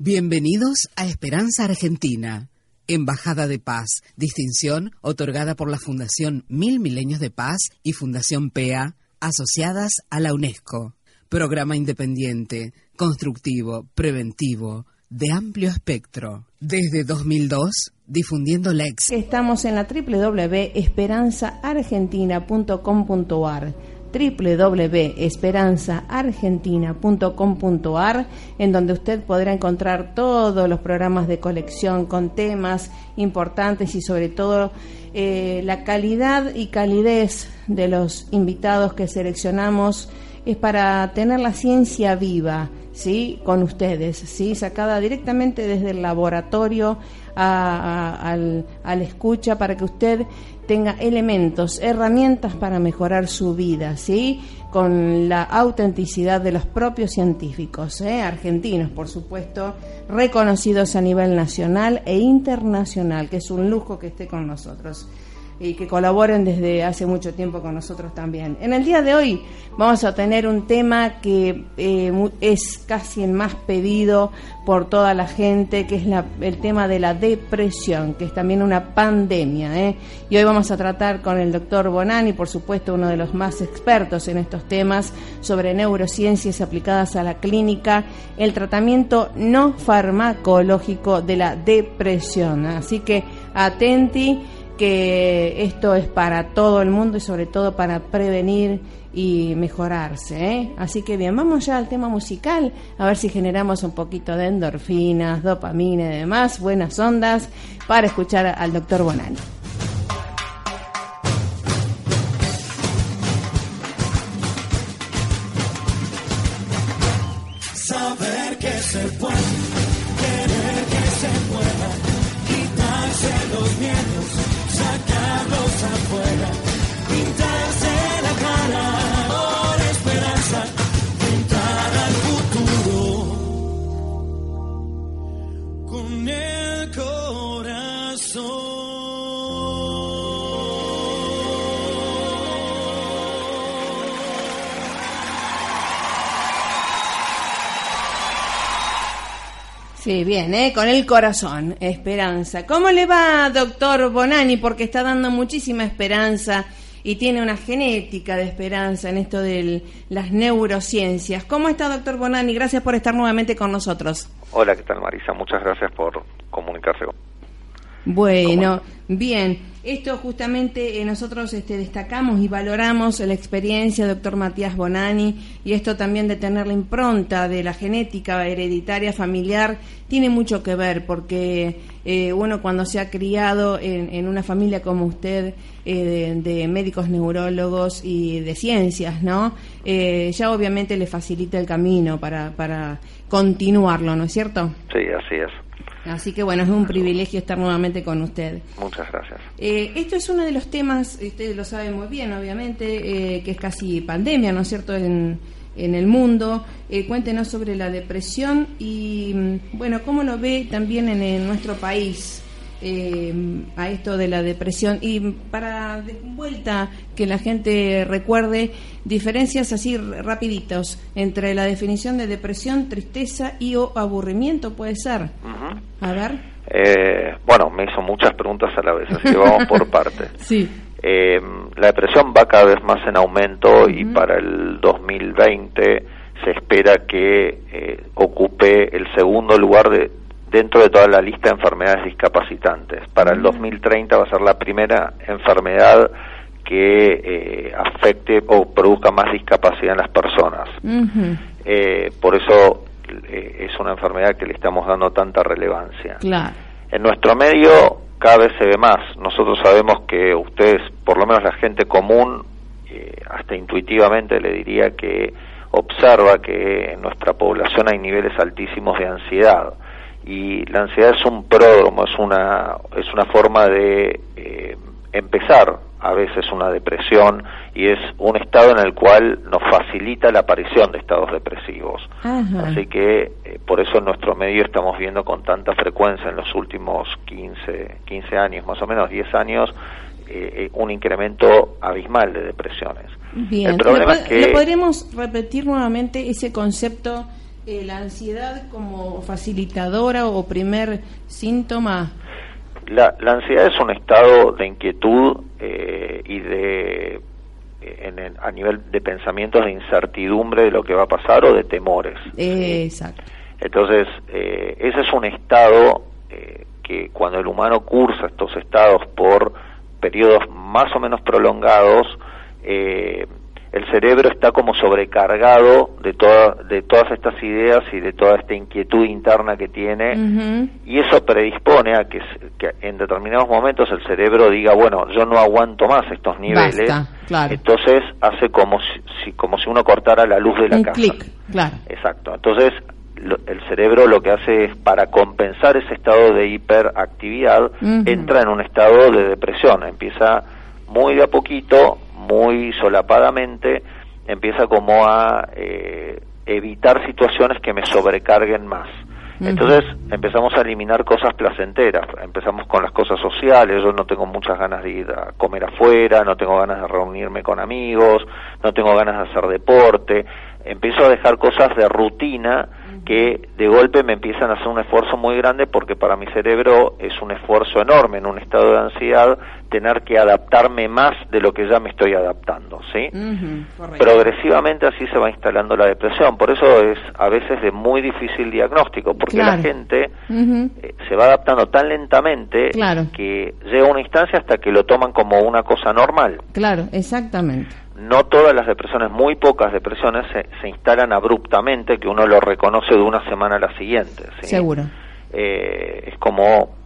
Bienvenidos a Esperanza Argentina, Embajada de Paz, distinción otorgada por la Fundación Mil Milenios de Paz y Fundación PEA, asociadas a la UNESCO. Programa independiente, constructivo, preventivo, de amplio espectro. Desde 2002, difundiendo la ex. Estamos en la www.esperanzaargentina.com.ar www.esperanzaargentina.com.ar en donde usted podrá encontrar todos los programas de colección con temas importantes y sobre todo eh, la calidad y calidez de los invitados que seleccionamos es para tener la ciencia viva, ¿sí? Con ustedes, ¿sí? Sacada directamente desde el laboratorio al, al escucha para que usted tenga elementos, herramientas para mejorar su vida, ¿sí? Con la autenticidad de los propios científicos, ¿eh? argentinos, por supuesto, reconocidos a nivel nacional e internacional, que es un lujo que esté con nosotros y que colaboren desde hace mucho tiempo con nosotros también. En el día de hoy vamos a tener un tema que eh, es casi el más pedido por toda la gente, que es el tema de la depresión, que es también una pandemia. ¿eh? Y hoy vamos a tratar con el doctor Bonani, por supuesto uno de los más expertos en estos temas, sobre neurociencias aplicadas a la clínica, el tratamiento no farmacológico de la depresión. Así que atenti que esto es para todo el mundo y sobre todo para prevenir y mejorarse. ¿eh? Así que bien, vamos ya al tema musical, a ver si generamos un poquito de endorfinas, dopamina y demás, buenas ondas, para escuchar al doctor Bonani. Sí, bien, ¿eh? con el corazón, esperanza. ¿Cómo le va, doctor Bonani? Porque está dando muchísima esperanza y tiene una genética de esperanza en esto de las neurociencias. ¿Cómo está, doctor Bonani? Gracias por estar nuevamente con nosotros. Hola, ¿qué tal, Marisa? Muchas gracias por comunicarse con Bueno, bien. Esto justamente eh, nosotros este, destacamos y valoramos la experiencia del doctor Matías Bonani y esto también de tener la impronta de la genética hereditaria familiar tiene mucho que ver porque eh, uno cuando se ha criado en, una familia como usted eh, de, médicos neurólogos y de ciencias, ¿no? ya obviamente le facilita el camino para, para continuarlo, ¿no es cierto? Sí, así es. Así que bueno, es un privilegio estar nuevamente con usted. Muchas gracias. Eh, esto es uno de los temas, usted lo sabe muy bien, obviamente, eh, que es casi pandemia, ¿no es cierto?, en, en el mundo. Eh, cuéntenos sobre la depresión y, mm, bueno, cómo lo ve también en nuestro país. Eh, a esto de la depresión y para de vuelta que la gente recuerde diferencias así rapiditos entre la definición de depresión, tristeza y o aburrimiento puede ser. A ver. Eh, bueno, me hizo muchas preguntas a la vez, así que vamos por partes. Sí. Eh, la depresión va cada vez más en aumento y para el 2020 se espera que ocupe el segundo lugar de, dentro de toda la lista de enfermedades discapacitantes. Para el 2030 va a ser la primera enfermedad que eh, afecte o produzca más discapacidad en las personas. Eh, por eso eh, es una enfermedad que le estamos dando tanta relevancia. En nuestro medio cada vez se ve más. Nosotros sabemos que ustedes, por lo menos la gente común, hasta intuitivamente le diría que observa que en nuestra población hay niveles altísimos de ansiedad y la ansiedad es un pródromo, es una, es una forma de eh, empezar a veces una depresión y es un estado en el cual nos facilita la aparición de estados depresivos. Así que eh, por eso en nuestro medio estamos viendo con tanta frecuencia en los últimos 15, 15 años, más o menos 10 años, eh, un incremento abismal de depresiones. Bien, El problema es que... ¿le podríamos repetir nuevamente ese concepto eh, la ansiedad como facilitadora o primer síntoma? La, la ansiedad es un estado de inquietud eh, y de en a nivel de pensamientos de incertidumbre de lo que va a pasar o de temores. Exacto. Entonces, eh, ese es un estado eh, que cuando el humano cursa estos estados por periodos más o menos prolongados, eh, el cerebro está como sobrecargado de, toda, de todas estas ideas y de toda esta inquietud interna que tiene y eso predispone a que, en determinados momentos el cerebro diga, bueno, yo no aguanto más estos niveles, entonces hace como si, como si uno cortara la luz de la casa. claro. Exacto. Entonces el cerebro lo que hace es, para compensar ese estado de hiperactividad, entra en un estado de depresión, empieza muy de a poquito muy solapadamente, empieza como a eh, evitar situaciones que me sobrecarguen más. Entonces empezamos a eliminar cosas placenteras, empezamos con las cosas sociales, yo no tengo muchas ganas de ir a comer afuera, no tengo ganas de reunirme con amigos, no tengo ganas de hacer deporte, empiezo a dejar cosas de rutina que de golpe me empiezan a hacer un esfuerzo muy grande porque para mi cerebro es un esfuerzo enorme en un estado de ansiedad tener que adaptarme más de lo que ya me estoy adaptando, ¿sí? Progresivamente así se va instalando la depresión, por eso es a veces de muy difícil diagnóstico, porque la gente eh, se va adaptando tan lentamente que llega una instancia hasta que lo toman como una cosa normal. Claro, exactamente no todas las depresiones, muy pocas depresiones se, instalan abruptamente, que uno lo reconoce de una semana a la siguiente. Seguro. Eh, es como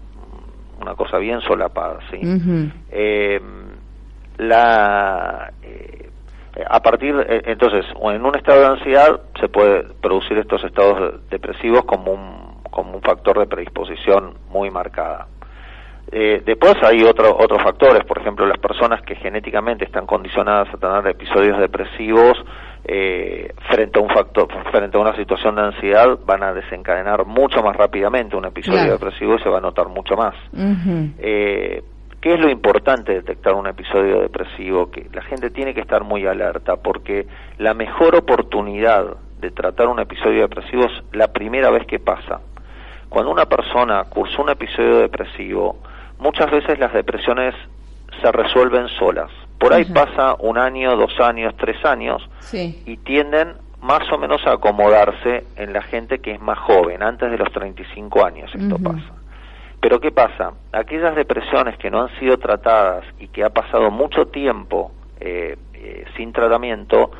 una cosa bien solapada, ¿sí? Eh, la, eh, a partir, entonces, en un estado de ansiedad se puede producir estos estados depresivos como un, como un factor de predisposición muy marcada. Eh, después hay otro, otros factores, por ejemplo, las personas que genéticamente están condicionadas a tener episodios depresivos eh, frente a un factor, frente a una situación de ansiedad, van a desencadenar mucho más rápidamente un episodio depresivo y se va a notar mucho más. eh, ¿Qué es lo importante de detectar un episodio depresivo? Que la gente tiene que estar muy alerta porque la mejor oportunidad de tratar un episodio depresivo es la primera vez que pasa. Cuando una persona cursó un episodio depresivo, muchas veces las depresiones se resuelven solas. Por ahí pasa un año, dos años, tres años y tienden más o menos a acomodarse en la gente que es más joven, antes de los 35 años esto pasa. Pero ¿qué pasa? Aquellas depresiones que no han sido tratadas y que ha pasado mucho tiempo eh, eh, sin tratamiento,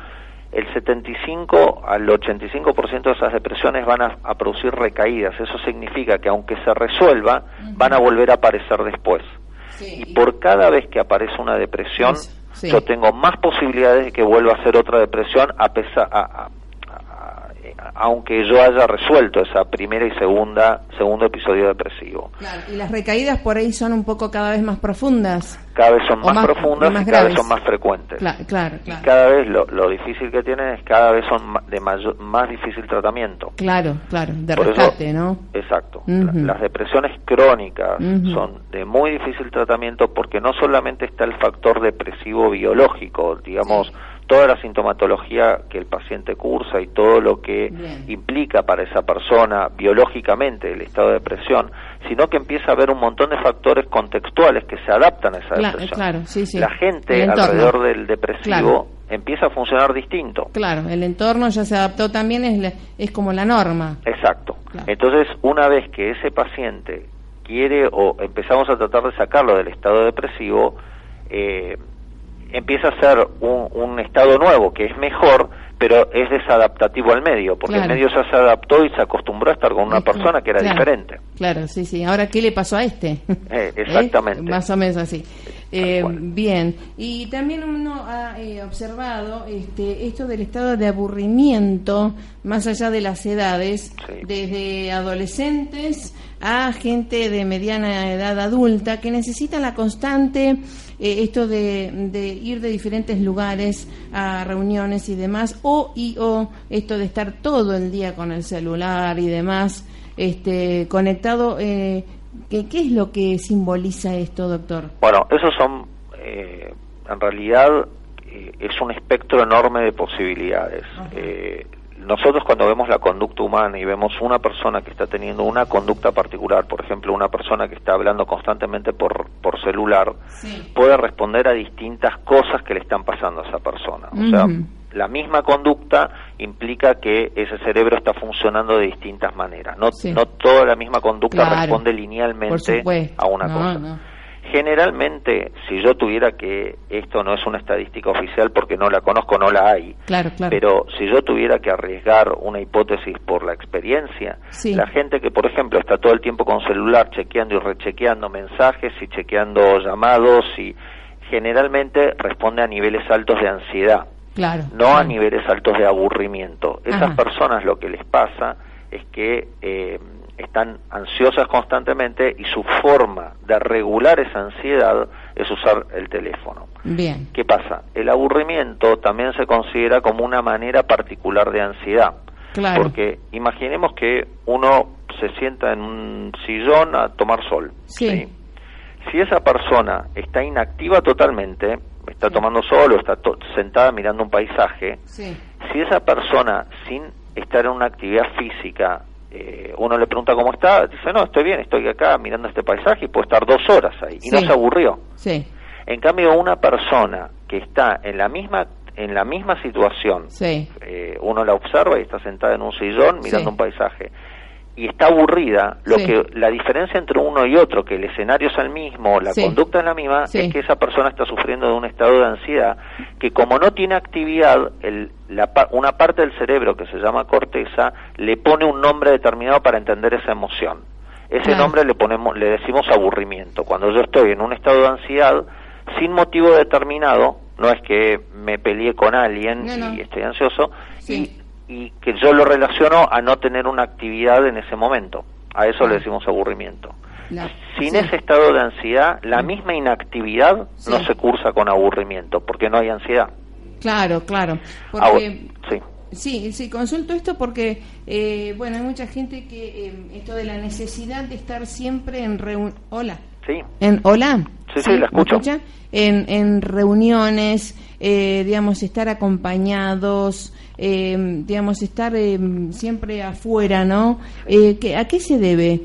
el 75 al 85% de esas depresiones van a, producir recaídas. Eso significa que aunque se resuelva, van a volver a aparecer después. y por cada vez que aparece una depresión, yo tengo más posibilidades de que vuelva a ser otra depresión a pesar, a, aunque yo haya resuelto esa primera y segunda segundo episodio depresivo. Claro, y las recaídas por ahí son un poco cada vez más profundas. Cada vez son más, profundas y, cada vez son más frecuentes. Claro, claro, Y cada vez lo, lo, difícil que tienen es cada vez son de más difícil tratamiento. Claro, claro, de rescate, ¿no? Exacto. las depresiones crónicas son de muy difícil tratamiento porque no solamente está el factor depresivo biológico, digamos, toda la sintomatología que el paciente cursa y todo lo que implica para esa persona biológicamente el estado de depresión, sino que empieza a haber un montón de factores contextuales que se adaptan a esa depresión. La gente alrededor del depresivo empieza a funcionar distinto. Claro, el entorno ya se adaptó también, es, es como la norma. Exacto. Entonces, una vez que ese paciente quiere o empezamos a tratar de sacarlo del estado depresivo, eh, empieza a ser un, estado nuevo que es mejor, pero es desadaptativo al medio, porque el medio ya se adaptó y se acostumbró a estar con una persona que era diferente. Claro, sí, sí. Ahora, ¿qué le pasó a este? Eh, exactamente. Más o menos así. Eh, bien, y también uno ha eh, observado este, esto del estado de aburrimiento, más allá de las edades, desde adolescentes a gente de mediana edad adulta, que necesita la constante, eh, esto de, ir de diferentes lugares a reuniones y demás, o y o esto de estar todo el día con el celular y demás, este, conectado. Eh, ¿Qué, ¿Qué es lo que simboliza esto, doctor? Bueno, esos son, eh, en realidad, eh, es un espectro enorme de posibilidades. Eh, nosotros cuando vemos la conducta humana y vemos una persona que está teniendo una conducta particular, por ejemplo, una persona que está hablando constantemente por, por celular, puede responder a distintas cosas que le están pasando a esa persona. O sea, la misma conducta implica que ese cerebro está funcionando de distintas maneras. No, no toda la misma conducta responde linealmente a una cosa. Generalmente, si yo tuviera que, esto no es una estadística oficial porque no la conozco, no la hay, pero si yo tuviera que arriesgar una hipótesis por la experiencia, la gente que, por ejemplo, está todo el tiempo con celular chequeando y rechequeando mensajes y chequeando llamados y generalmente responde a niveles altos de ansiedad, no a niveles altos de aburrimiento. Esas personas lo que les pasa es que eh, están ansiosas constantemente y su forma de regular esa ansiedad es usar el teléfono. Bien. ¿Qué pasa? El aburrimiento también se considera como una manera particular de ansiedad. Claro. Porque imaginemos que uno se sienta en un sillón a tomar sol. Sí. Si esa persona está inactiva totalmente, está tomando sol o está sentada mirando un paisaje, sí. si esa persona sin estar en una actividad física eh, uno le pregunta cómo está, dice, no, estoy bien, estoy acá mirando este paisaje y puedo estar dos horas ahí. Y no se aburrió. Sí. En cambio, una persona que está en la misma en la misma situación, eh, uno la observa y está sentada en un sillón mirando un paisaje y está aburrida, lo que la diferencia entre uno y otro, que el escenario es el mismo, la conducta es la misma, es que esa persona está sufriendo de un estado de ansiedad que como no tiene actividad, el, la, una parte del cerebro que se llama corteza le pone un nombre determinado para entender esa emoción. Ese nombre le ponemos, le decimos aburrimiento. Cuando yo estoy en un estado de ansiedad sin motivo determinado, no es que me peleé con alguien y estoy ansioso, y y que yo lo relaciono a no tener una actividad en ese momento. A eso le decimos aburrimiento. Sin ese estado de ansiedad, la misma inactividad no se cursa con aburrimiento, porque no hay ansiedad. Claro, claro. Porque, sí. Sí, sí, consulto esto porque, eh, bueno, hay mucha gente que eh, esto de la necesidad de estar siempre en reunión. Hola. Sí. En, hola. Sí, sí, la escucho. En, en reuniones, eh, digamos, estar acompañados, eh, digamos, estar eh, siempre afuera, ¿no? Eh, ¿A qué se debe?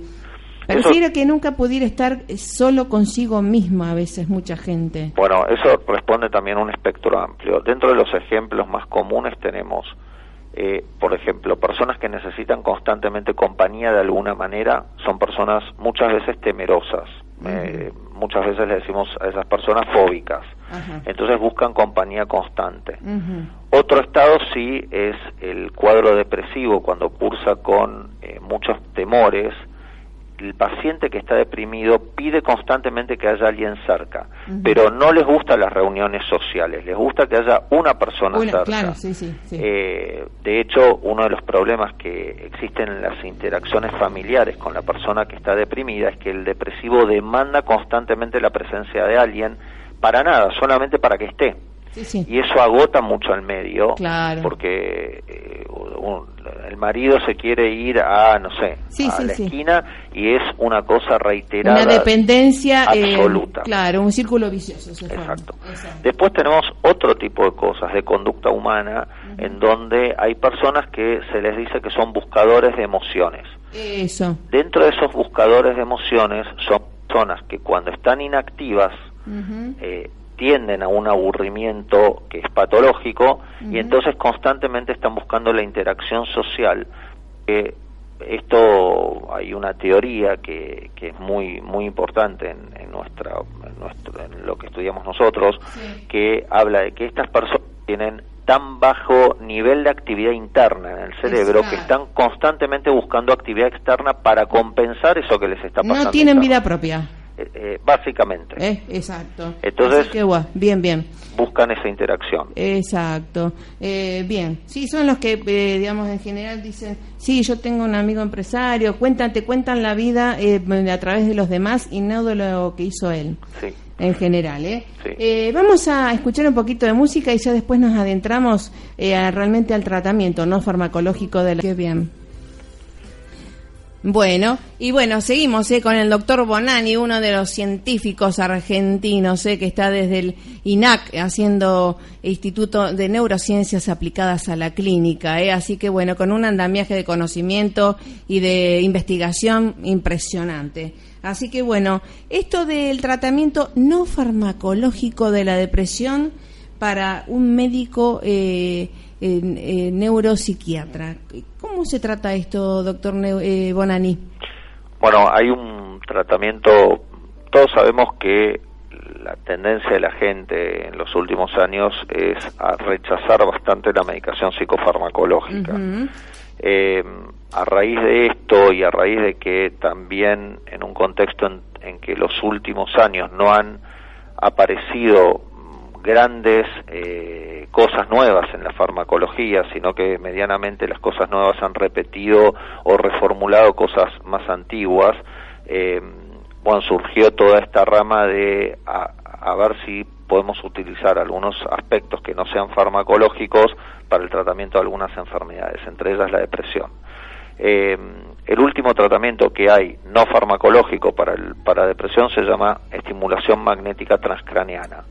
Pareciera que nunca pudiera estar solo consigo misma a veces mucha gente. Bueno, eso responde también a un espectro amplio. Dentro de los ejemplos más comunes tenemos, eh, por ejemplo, personas que necesitan constantemente compañía de alguna manera, son personas muchas veces temerosas. Eh, muchas veces le decimos a esas personas fóbicas. Entonces buscan compañía constante. Otro estado sí es el cuadro depresivo, cuando cursa con eh, muchos temores. El paciente que está deprimido pide constantemente que haya alguien cerca, pero no les gustan las reuniones sociales, les gusta que haya una persona cerca. Eh, de hecho, uno de los problemas que existen en las interacciones familiares con la persona que está deprimida es que el depresivo demanda constantemente la presencia de alguien para nada, solamente para que esté. Y eso agota mucho al medio, porque eh, el marido se quiere ir a, no sé, a la esquina y es una cosa reiterada. Una dependencia eh, absoluta. claro, un círculo vicioso. Exacto. Después tenemos otro tipo de cosas de conducta humana en donde hay personas que se les dice que son buscadores de emociones. Eso. Dentro de esos buscadores de emociones son personas que cuando están inactivas eh, tienden a un aburrimiento que es patológico y entonces constantemente están buscando la interacción social. Eh, esto hay una teoría que, que es muy muy importante en, nuestra en, nuestro, en lo que estudiamos nosotros que habla de que estas personas tienen tan bajo nivel de actividad interna en el cerebro que están constantemente buscando actividad externa para compensar eso que les está pasando. No tienen vida propia. Eh, eh, básicamente. Eh, exacto. Entonces, bien, bien. Buscan esa interacción. Exacto. bien, sí, son los que, digamos, en general dicen, sí, yo tengo un amigo empresario, cuentan, te cuentan la vida a través de los demás y no de lo que hizo él. Sí. En general, ¿eh? vamos a escuchar un poquito de música y ya después nos adentramos realmente al tratamiento no farmacológico de la... Qué bien. Bueno, y bueno, seguimos eh, con el doctor Bonani, uno de los científicos argentinos eh, que está desde el INAC haciendo Instituto de Neurociencias Aplicadas a la Clínica. Eh, así que bueno, con un andamiaje de conocimiento y de investigación impresionante. Así que bueno, esto del tratamiento no farmacológico de la depresión para un médico eh, eh, neuropsiquiatra. ¿Cómo se trata esto, doctor eh, Bonani? Bueno, hay un tratamiento, todos sabemos que la tendencia de la gente en los últimos años es a rechazar bastante la medicación psicofarmacológica. eh, a raíz de esto y a raíz de que también en un contexto en, en que los últimos años no han aparecido grandes eh, cosas nuevas en la farmacología, sino que medianamente las cosas nuevas han repetido o reformulado cosas más antiguas. Eh, bueno, surgió toda esta rama de a, ver si podemos utilizar algunos aspectos que no sean farmacológicos para el tratamiento de algunas enfermedades, entre ellas la depresión. Eh, el último tratamiento que hay no farmacológico para, el, para depresión se llama estimulación magnética transcraniana.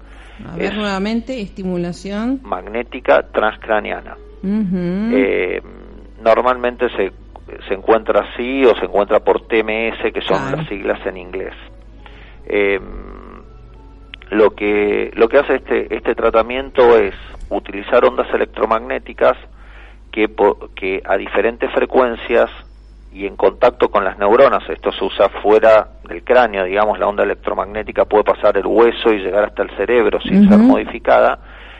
A ver, es nuevamente, estimulación magnética transcraniana. Uh -huh. eh, normalmente se, se encuentra así o se encuentra por TMS, que son claro. las siglas en inglés. Eh, lo que lo que hace este este tratamiento es utilizar ondas electromagnéticas que, que a diferentes frecuencias y en contacto con las neuronas, esto se usa fuera del cráneo, digamos, la onda electromagnética puede pasar el hueso y llegar hasta el cerebro sin uh -huh. ser modificada,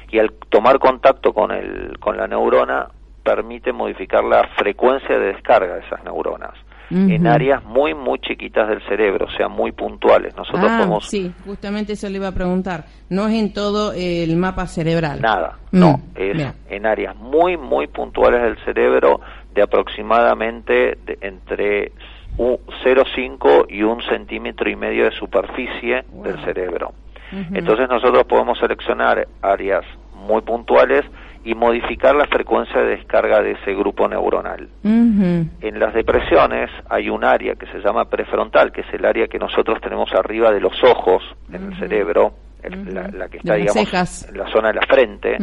y al tomar contacto con, el, con la neurona permite modificar la frecuencia de descarga de esas neuronas. Uh -huh. en áreas muy muy chiquitas del cerebro, o sea, muy puntuales. Nosotros ah, podemos sí, justamente eso le iba a preguntar. No es en todo el mapa cerebral. Nada, mm. no, es Bien. en áreas muy muy puntuales del cerebro de aproximadamente de entre 0,5 y un centímetro y medio de superficie wow. del cerebro. Uh -huh. Entonces nosotros podemos seleccionar áreas muy puntuales y modificar la frecuencia de descarga de ese grupo neuronal. Uh -huh. En las depresiones hay un área que se llama prefrontal, que es el área que nosotros tenemos arriba de los ojos en uh -huh. el cerebro, el, la, la, que está, de digamos, en la zona de la frente,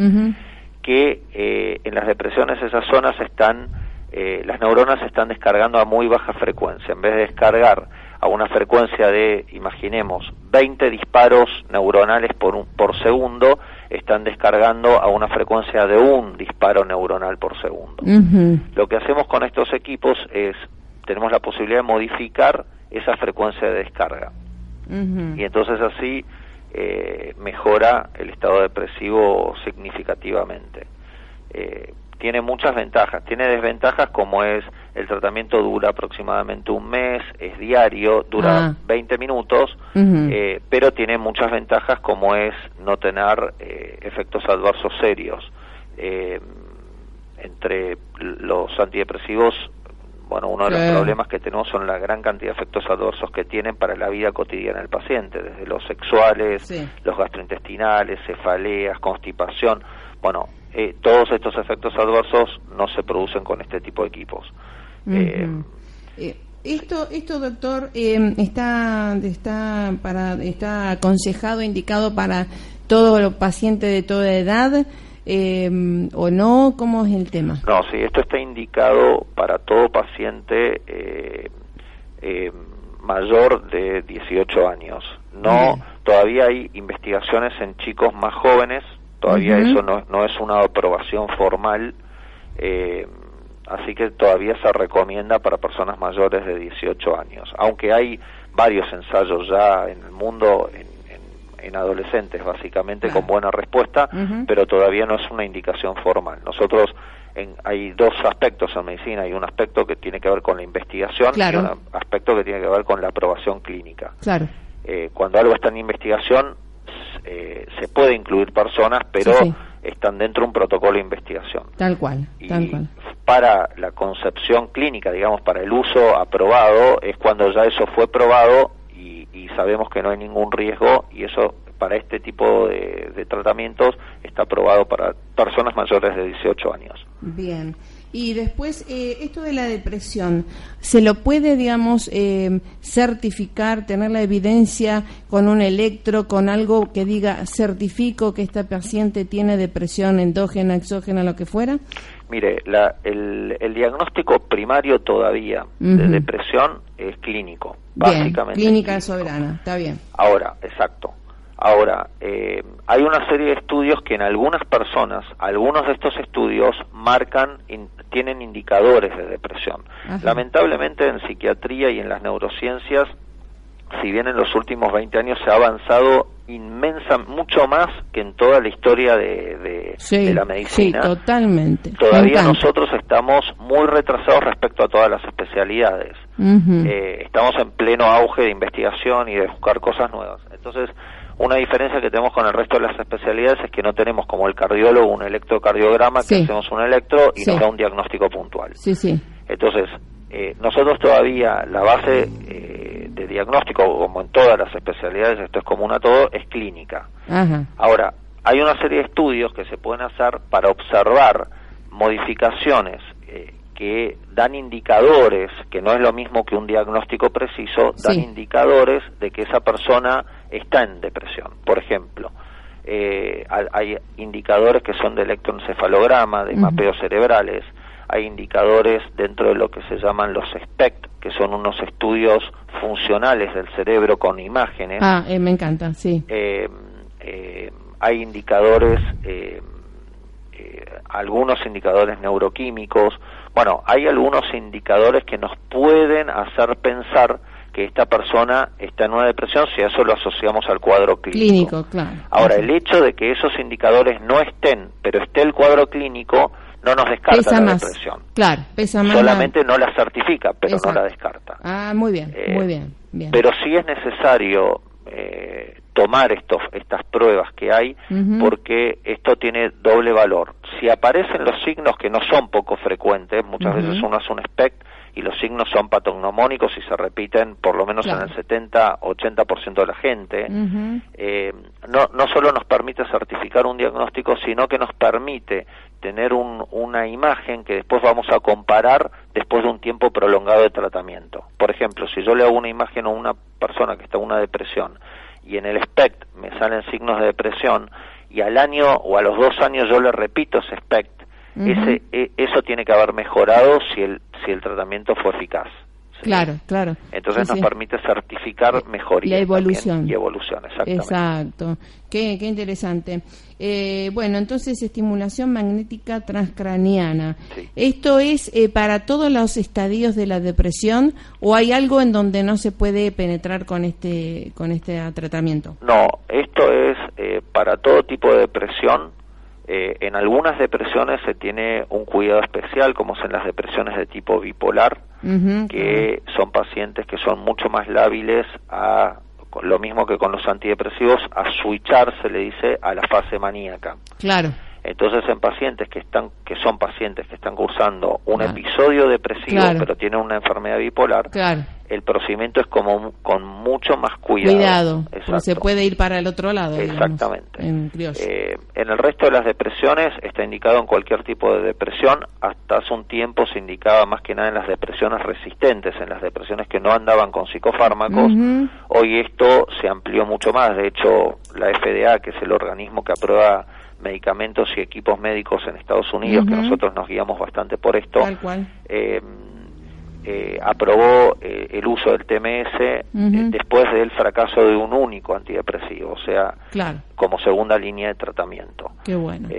que eh, en las depresiones esas zonas están eh, las neuronas se están descargando a muy baja frecuencia. En vez de descargar a una frecuencia de, imaginemos, 20 disparos neuronales por, un, por segundo, están descargando a una frecuencia de un disparo neuronal por segundo. Uh -huh. Lo que hacemos con estos equipos es, tenemos la posibilidad de modificar esa frecuencia de descarga. Uh -huh. Y entonces así eh, mejora el estado depresivo significativamente. Eh, tiene muchas ventajas. Tiene desventajas como es el tratamiento dura aproximadamente un mes, es diario, dura Ah. 20 minutos, eh, pero tiene muchas ventajas como es no tener eh, efectos adversos serios. Eh, entre los antidepresivos, bueno, uno de los problemas que tenemos son la gran cantidad de efectos adversos que tienen para la vida cotidiana del paciente, desde los sexuales, Sí. los gastrointestinales, cefaleas, constipación. Bueno, eh, todos estos efectos adversos no se producen con este tipo de equipos. Eh. Eh, esto, esto doctor, eh, está, está, para, está aconsejado, indicado para todo paciente de toda edad eh, o no, ¿cómo es el tema? No, sí, esto está indicado para todo paciente eh, eh, mayor de 18 años. No, todavía hay investigaciones en chicos más jóvenes, todavía eso no, no es una aprobación formal, eh, así que todavía se recomienda para personas mayores de 18 años, aunque hay varios ensayos ya en el mundo en, en- en adolescentes básicamente Claro. con buena respuesta, pero todavía no es una indicación formal. Nosotros en- hay dos aspectos en medicina, hay un aspecto que tiene que ver con la investigación Claro. y un aspecto que tiene que ver con la aprobación clínica. Claro. Eh, cuando algo está en investigación eh, se puede incluir personas, pero Sí, sí. están dentro de un protocolo de investigación. Tal cual, Y tal cual. para la concepción clínica, digamos, para el uso aprobado, es cuando ya eso fue probado y, y sabemos que no hay ningún riesgo y eso para este tipo de, de tratamientos está aprobado para personas mayores de 18 años. Bien. Y después, eh, esto de la depresión, ¿se lo puede, digamos, eh, certificar, tener la evidencia con un electro, con algo que diga, certifico que esta paciente tiene depresión endógena, exógena, lo que fuera? Mire, la, el, el, diagnóstico primario todavía de depresión es clínico, básicamente. Clínica soberana, está bien. Ahora, exacto. Ahora, eh, hay una serie de estudios que en algunas personas, algunos de estos estudios marcan, tienen indicadores de depresión. Lamentablemente en psiquiatría y en las neurociencias, si bien en los últimos 20 años se ha avanzado inmensa, mucho más que en toda la historia de, la medicina. Sí, totalmente. Todavía nosotros estamos muy retrasados respecto a todas las especialidades. Eh, estamos en pleno auge de investigación y de buscar cosas nuevas. Entonces, una diferencia que tenemos con el resto de las especialidades es que no tenemos como el cardiólogo un electrocardiograma, que hacemos un electro y nos da un diagnóstico puntual. Sí, sí. Entonces, eh, nosotros todavía la base eh, de diagnóstico, como en todas las especialidades, esto es común a todo, es clínica. Ahora, hay una serie de estudios que se pueden hacer para observar modificaciones eh, que dan indicadores, que no es lo mismo que un diagnóstico preciso, dan indicadores de que esa persona está en depresión. Por ejemplo, eh, hay indicadores que son de electroencefalograma, de mapeos cerebrales, hay indicadores dentro de lo que se llaman los SPECT, que son unos estudios funcionales del cerebro con imágenes. Ah, eh, me encanta, sí. Eh, hay indicadores, algunos indicadores neuroquímicos. Bueno, hay algunos indicadores que nos pueden hacer pensar que esta persona está en una depresión si eso lo asociamos al cuadro clínico. Clínico, claro. Ahora, el hecho de que esos indicadores no estén, pero esté el cuadro clínico, no nos descarta la depresión. Claro, pesa más. Solamente no la certifica, pero no la descarta. Ah, muy bien, eh, muy bien, Pero sí es necesario eh, tomar estos, estas pruebas que hay porque esto tiene doble valor. Si aparecen los signos que no son poco frecuentes, muchas veces uno hace un SPECT y los signos son patognomónicos y se repiten por lo menos en el 70-80% de la gente, eh, no, no solo nos permite certificar un diagnóstico, sino que nos permite tener un, una imagen que después vamos a comparar después de un tiempo prolongado de tratamiento. Por ejemplo, si yo le hago una imagen a una persona que está en una depresión y en el SPECT me salen signos de depresión y al año o a los dos años yo le repito ese SPECT, ese, e, eso tiene que haber mejorado si el, si el tratamiento fue eficaz. Claro, claro. Entonces nos permite certificar mejoría. La evolución. Y evolución, exactamente. Exacto. Qué, qué interesante. Eh, bueno, entonces estimulación magnética transcraniana. ¿Esto es eh, para todos los estadios de la depresión o hay algo en donde no se puede penetrar con este, con este tratamiento? No, esto es eh, para todo tipo de depresión eh, en algunas depresiones se tiene un cuidado especial, como es en las depresiones de tipo bipolar, que son pacientes que son mucho más lábiles a lo mismo que con los antidepresivos, a switchar, se le dice, a la fase maníaca. Claro. Entonces, en pacientes que están, que son pacientes que están cursando un episodio depresivo, pero tienen una enfermedad bipolar, el procedimiento es como con mucho más cuidado. Cuidado, se puede ir para el otro lado. Exactamente. en, eh, en, el resto de las depresiones está indicado en cualquier tipo de depresión. Hasta hace un tiempo se indicaba más que nada en las depresiones resistentes, en las depresiones que no andaban con psicofármacos. Hoy esto se amplió mucho más. De hecho, la FDA, que es el organismo que aprueba medicamentos y equipos médicos en Estados Unidos, que nosotros nos guiamos bastante por esto, eh, eh, aprobó eh, el uso del TMS después del fracaso de un único antidepresivo, o sea, como segunda línea de tratamiento. Qué bueno.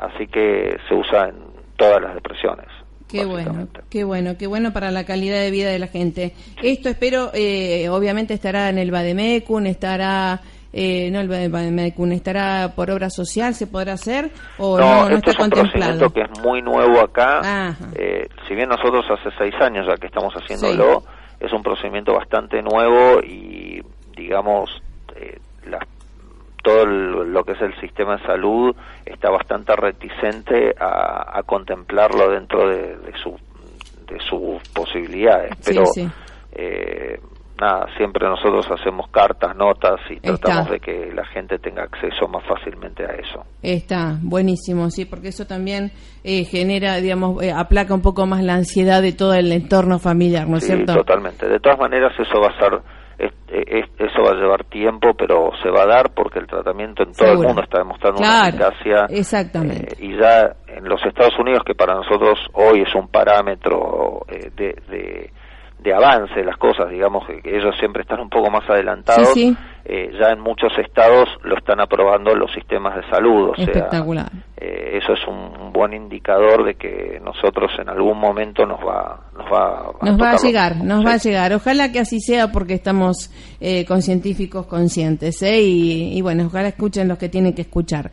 así que se usa en todas las depresiones. Qué bueno, qué bueno, qué bueno para la calidad de vida de la gente. Esto espero, obviamente estará en el Bademecum, estará eh, no, el estará por obra social, ¿se podrá hacer o no, no, está es un contemplado? que es muy nuevo acá, eh, si bien nosotros hace seis años ya que estamos haciéndolo, es un procedimiento bastante nuevo y digamos eh, todo lo que es el sistema de salud está bastante reticente a, contemplarlo dentro de, su, de sus posibilidades, pero Eh, nada, siempre nosotros hacemos cartas, notas y tratamos de que la gente tenga acceso más fácilmente a eso. Está, buenísimo, sí, porque eso también eh, genera, digamos, eh, aplaca un poco más la ansiedad de todo el entorno familiar, ¿no es sí, cierto? totalmente. De todas maneras, eso va a ser eso va a llevar tiempo, pero se va a dar porque el tratamiento en todo el mundo está demostrando una eficacia. Exactamente. Eh, y ya en los Estados Unidos, que para nosotros hoy es un parámetro eh, de, de, de, avance de las cosas, digamos que, ellos siempre están un poco más adelantados. Eh, ya en muchos estados lo están aprobando los sistemas de salud. O Espectacular. Sea, eso es un buen indicador de que nosotros en algún momento nos va nos va, a, nos va a llegar, nos va a llegar. Ojalá que así sea porque estamos con científicos conscientes. Y, y, bueno, ojalá escuchen los que tienen que escuchar.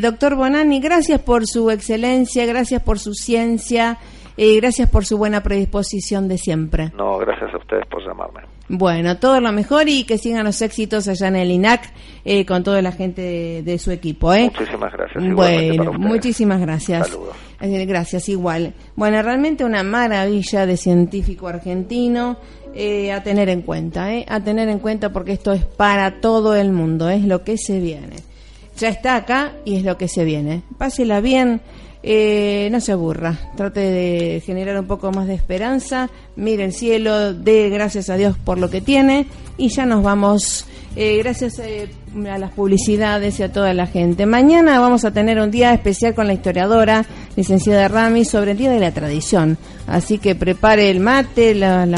doctor Bonani, gracias por su excelencia, gracias por su ciencia. Y gracias por su buena predisposición de siempre. No, gracias a ustedes por llamarme. Bueno, todo lo mejor y que sigan los éxitos allá en el INAC eh, con toda la gente de, su equipo. ¿eh? Muchísimas gracias. Bueno, muchísimas gracias. Saludos. Eh, gracias, igual. Bueno, realmente una maravilla de científico argentino eh, a tener en cuenta, ¿eh? a tener en cuenta porque esto es para todo el mundo, es lo que se viene. Ya está acá y es lo que se viene. Pásela bien. Eh, no se aburra, trate de generar un poco más de esperanza, mire el cielo, dé gracias a Dios por lo que tiene. Y ya nos vamos, eh, gracias eh, a las publicidades y a toda la gente. Mañana vamos a tener un día especial con la historiadora, licenciada Rami, sobre el Día de la Tradición, así que prepare el mate, la... la...